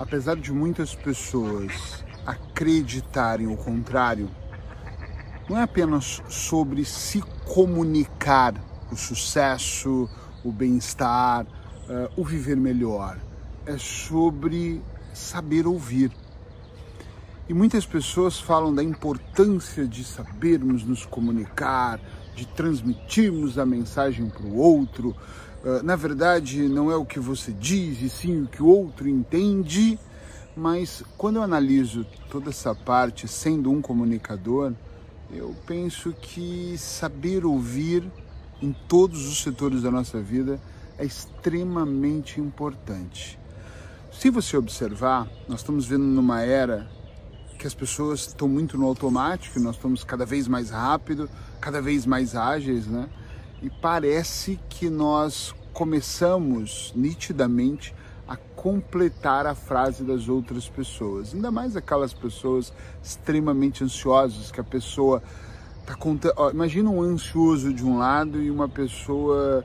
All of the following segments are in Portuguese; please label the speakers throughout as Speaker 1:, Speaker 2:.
Speaker 1: apesar de muitas pessoas acreditarem o contrário, não é apenas sobre se comunicar o sucesso, o bem-estar, uh, o viver melhor. É sobre saber ouvir. E muitas pessoas falam da importância de sabermos nos comunicar, de transmitirmos a mensagem para o outro. Uh, na verdade, não é o que você diz, e sim o que o outro entende. Mas quando eu analiso toda essa parte sendo um comunicador, eu penso que saber ouvir em todos os setores da nossa vida é extremamente importante. Se você observar, nós estamos vendo numa era que as pessoas estão muito no automático, nós estamos cada vez mais rápido, cada vez mais ágeis, né? E parece que nós começamos nitidamente a completar a frase das outras pessoas, ainda mais aquelas pessoas extremamente ansiosas que a pessoa tá contando. Imagina um ansioso de um lado e uma pessoa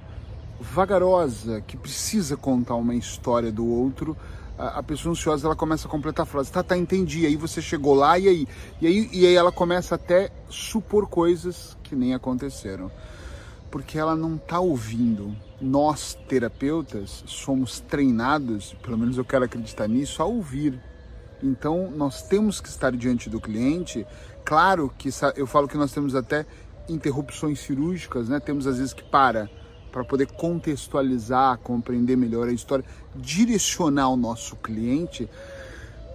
Speaker 1: vagarosa que precisa contar uma história do outro a, pessoa ansiosa ela começa a completar a frase, tá, tá, entendi, aí você chegou lá e aí? E aí, e aí ela começa até supor coisas que nem aconteceram. Porque ela não tá ouvindo. Nós, terapeutas, somos treinados, pelo menos eu quero acreditar nisso, a ouvir. Então, nós temos que estar diante do cliente. Claro que eu falo que nós temos até interrupções cirúrgicas, né? Temos às vezes que para para poder contextualizar, compreender melhor a história, direcionar o nosso cliente,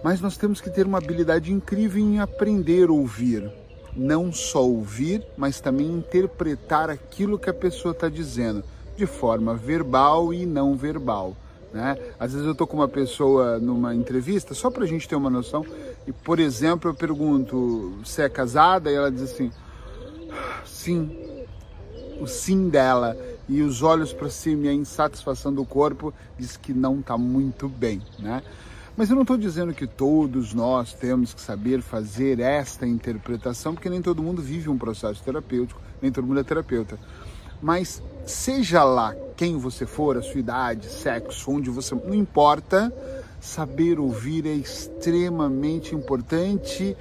Speaker 1: mas nós temos que ter uma habilidade incrível em aprender a ouvir. Não só ouvir, mas também interpretar aquilo que a pessoa está dizendo, de forma verbal e não verbal. Né? Às vezes eu estou com uma pessoa numa entrevista, só para a gente ter uma noção, e por exemplo eu pergunto se é casada e ela diz assim, sim, o sim dela e os olhos para cima e a insatisfação do corpo diz que não está muito bem, né? Mas eu não estou dizendo que todos nós temos que saber fazer esta interpretação, porque nem todo mundo vive um processo terapêutico, nem todo mundo é terapeuta. Mas seja lá quem você for, a sua idade, sexo, onde você. Não importa, saber ouvir é extremamente importante.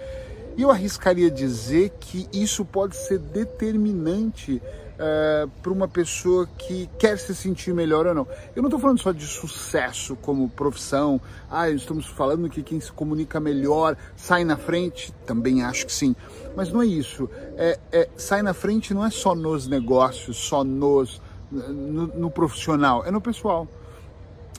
Speaker 1: E eu arriscaria dizer que isso pode ser determinante uh, para uma pessoa que quer se sentir melhor ou não. Eu não estou falando só de sucesso como profissão, ah, estamos falando que quem se comunica melhor sai na frente, também acho que sim, mas não é isso. É, é sai na frente não é só nos negócios, só nos, no, no profissional, é no pessoal.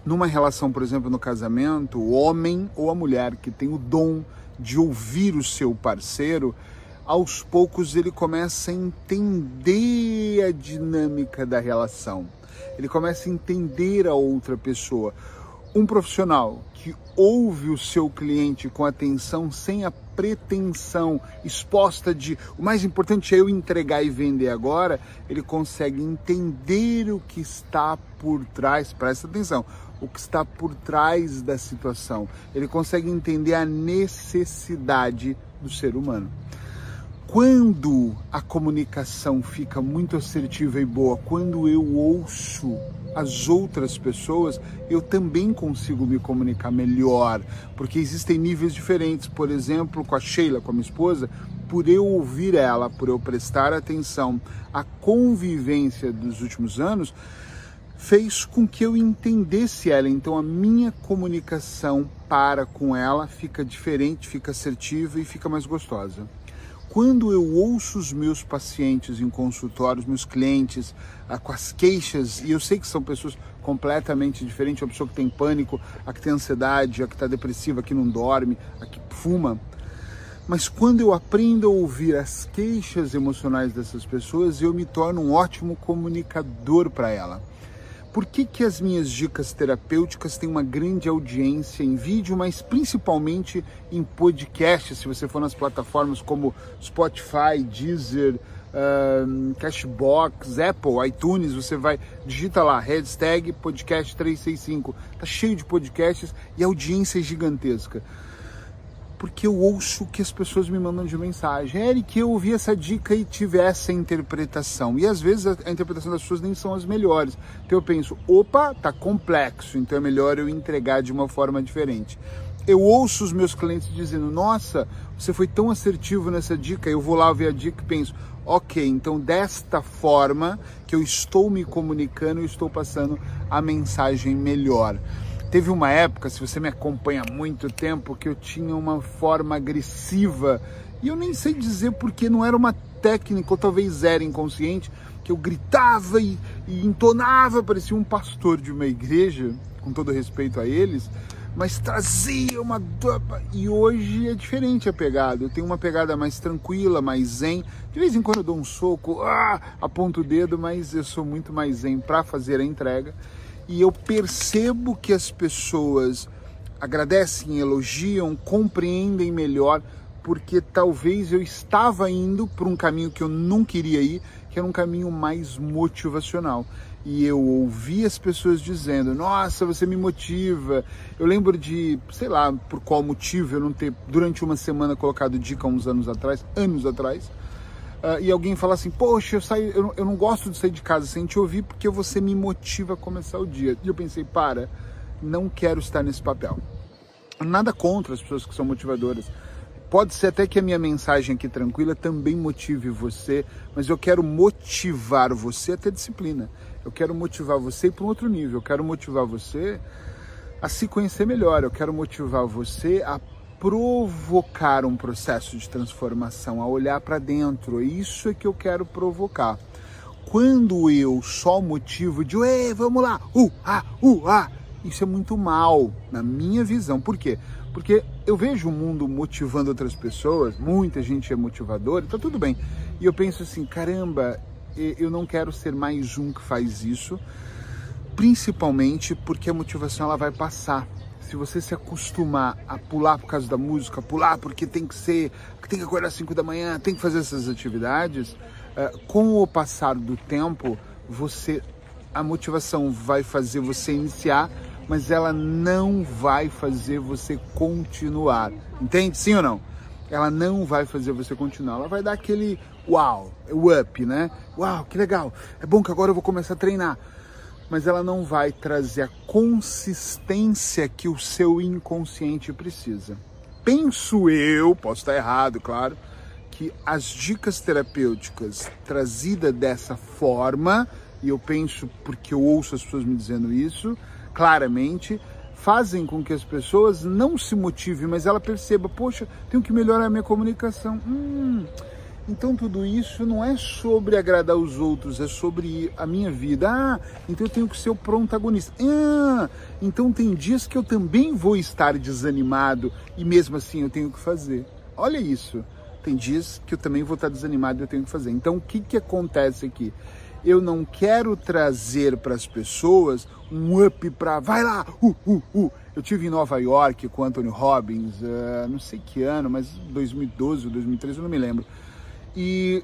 Speaker 1: Numa relação, por exemplo, no casamento, o homem ou a mulher que tem o dom de ouvir o seu parceiro, aos poucos ele começa a entender a dinâmica da relação. Ele começa a entender a outra pessoa. Um profissional que ouve o seu cliente com atenção, sem a pretensão exposta de o mais importante é eu entregar e vender agora, ele consegue entender o que está por trás, presta atenção, o que está por trás da situação. Ele consegue entender a necessidade do ser humano quando a comunicação fica muito assertiva e boa, quando eu ouço as outras pessoas, eu também consigo me comunicar melhor, porque existem níveis diferentes. Por exemplo, com a Sheila, com a minha esposa, por eu ouvir ela, por eu prestar atenção à convivência dos últimos anos, fez com que eu entendesse ela. Então a minha comunicação para com ela fica diferente, fica assertiva e fica mais gostosa quando eu ouço os meus pacientes em consultórios, meus clientes, ah, com as queixas, e eu sei que são pessoas completamente diferentes, a pessoa que tem pânico, a que tem ansiedade, a que está depressiva, a que não dorme, a que fuma. Mas quando eu aprendo a ouvir as queixas emocionais dessas pessoas, eu me torno um ótimo comunicador para ela. Por que, que as minhas dicas terapêuticas têm uma grande audiência em vídeo, mas principalmente em podcast? Se você for nas plataformas como Spotify, Deezer, um, Cashbox, Apple, iTunes, você vai, digita lá, hashtag podcast 365. Tá cheio de podcasts e a audiência é gigantesca porque eu ouço que as pessoas me mandam de mensagem. Eric, eu ouvi essa dica e tive essa interpretação. E às vezes a, a interpretação das pessoas nem são as melhores. Então eu penso, opa, tá complexo, então é melhor eu entregar de uma forma diferente. eu ouço os meus clientes dizendo: Nossa, você foi tão assertivo nessa dica. Eu vou lá ver a dica e penso: Ok, então desta forma que eu estou me comunicando, eu estou passando a mensagem melhor. Teve uma época, se você me acompanha há muito tempo, que eu tinha uma forma agressiva e eu nem sei dizer porque não era uma técnica, ou talvez era inconsciente, que eu gritava e, e entonava, parecia um pastor de uma igreja, com todo respeito a eles, mas trazia uma. E hoje é diferente a pegada. Eu tenho uma pegada mais tranquila, mais zen. De vez em quando eu dou um soco, ah, aponto o dedo, mas eu sou muito mais zen para fazer a entrega. E eu percebo que as pessoas agradecem, elogiam, compreendem melhor, porque talvez eu estava indo por um caminho que eu não queria ir, que era um caminho mais motivacional e eu ouvi as pessoas dizendo: Nossa, você me motiva. Eu lembro de, sei lá por qual motivo, eu não ter durante uma semana colocado dica uns anos atrás, anos atrás, uh, e alguém falar assim: Poxa, eu, saio, eu, eu não gosto de sair de casa sem te ouvir porque você me motiva a começar o dia. E eu pensei: Para, não quero estar nesse papel. Nada contra as pessoas que são motivadoras. Pode ser até que a minha mensagem aqui tranquila também motive você, mas eu quero motivar você a ter disciplina. Eu quero motivar você para um outro nível. Eu quero motivar você a se conhecer melhor. Eu quero motivar você a provocar um processo de transformação, a olhar para dentro. Isso é que eu quero provocar. Quando eu só motivo de, Ei, vamos lá, uh, ah, uh, ah, isso é muito mal, na minha visão. Por quê? Porque eu vejo o mundo motivando outras pessoas, muita gente é motivadora, tá tudo bem. E eu penso assim, caramba, eu não quero ser mais um que faz isso, principalmente porque a motivação ela vai passar. Se você se acostumar a pular por causa da música, pular porque tem que ser, tem que acordar às 5 da manhã, tem que fazer essas atividades, eh, com o passar do tempo, você a motivação vai fazer você iniciar, mas ela não vai fazer você continuar. Entende? Sim ou não? Ela não vai fazer você continuar. Ela vai dar aquele uau, o up, né? Uau, que legal. É bom que agora eu vou começar a treinar. Mas ela não vai trazer a consistência que o seu inconsciente precisa. Penso eu, posso estar errado, claro, que as dicas terapêuticas trazidas dessa forma, e eu penso porque eu ouço as pessoas me dizendo isso, claramente, fazem com que as pessoas não se motivem, mas ela perceba, poxa, tenho que melhorar a minha comunicação. Hum, então tudo isso não é sobre agradar os outros, é sobre a minha vida. Ah, então eu tenho que ser o protagonista. Ah, então tem dias que eu também vou estar desanimado e mesmo assim eu tenho que fazer. Olha isso. Tem dias que eu também vou estar desanimado e eu tenho que fazer. Então o que, que acontece aqui? Eu não quero trazer para as pessoas um up para vai lá, uh, uh, uh. Eu tive em Nova York com Anthony Robbins, uh, não sei que ano, mas 2012 ou 2013, eu não me lembro e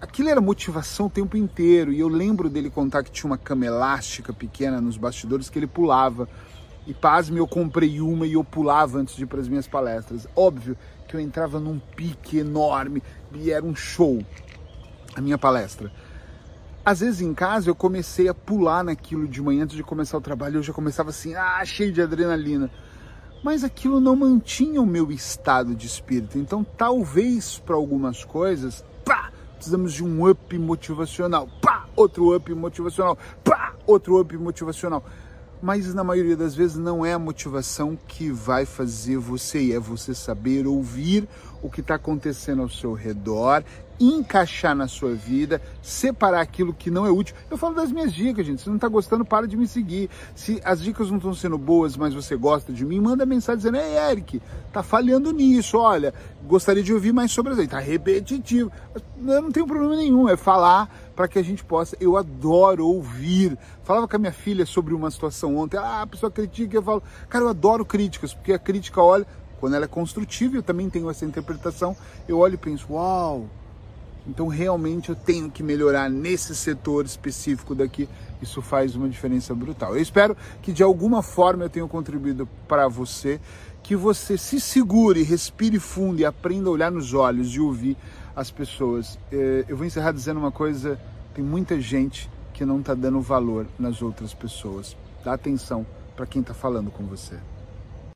Speaker 1: aquilo era motivação o tempo inteiro. E eu lembro dele contar que tinha uma cama elástica pequena nos bastidores que ele pulava. E pasme, eu comprei uma e eu pulava antes de ir para as minhas palestras. Óbvio que eu entrava num pique enorme e era um show a minha palestra. Às vezes em casa eu comecei a pular naquilo de manhã antes de começar o trabalho, eu já começava assim, ah, cheio de adrenalina mas aquilo não mantinha o meu estado de espírito. Então, talvez para algumas coisas, pá, precisamos de um up motivacional, pá, outro up motivacional, pá, outro up motivacional. Mas na maioria das vezes não é a motivação que vai fazer você, é você saber ouvir o que está acontecendo ao seu redor encaixar na sua vida, separar aquilo que não é útil. Eu falo das minhas dicas, gente. Se não está gostando, para de me seguir. Se as dicas não estão sendo boas, mas você gosta de mim, manda mensagem dizendo: Ei, Eric, tá falhando nisso. Olha, gostaria de ouvir mais sobre isso aí. Tá repetitivo. Eu não tenho problema nenhum, é falar para que a gente possa. Eu adoro ouvir. Falava com a minha filha sobre uma situação ontem. Ah, a pessoa critica. Eu falo, cara, eu adoro críticas, porque a crítica olha. Quando ela é construtiva, eu também tenho essa interpretação. Eu olho e penso, uau, então realmente eu tenho que melhorar nesse setor específico daqui. Isso faz uma diferença brutal. Eu espero que de alguma forma eu tenha contribuído para você, que você se segure, respire fundo e aprenda a olhar nos olhos e ouvir as pessoas. É, eu vou encerrar dizendo uma coisa: tem muita gente que não está dando valor nas outras pessoas. Dá atenção para quem está falando com você.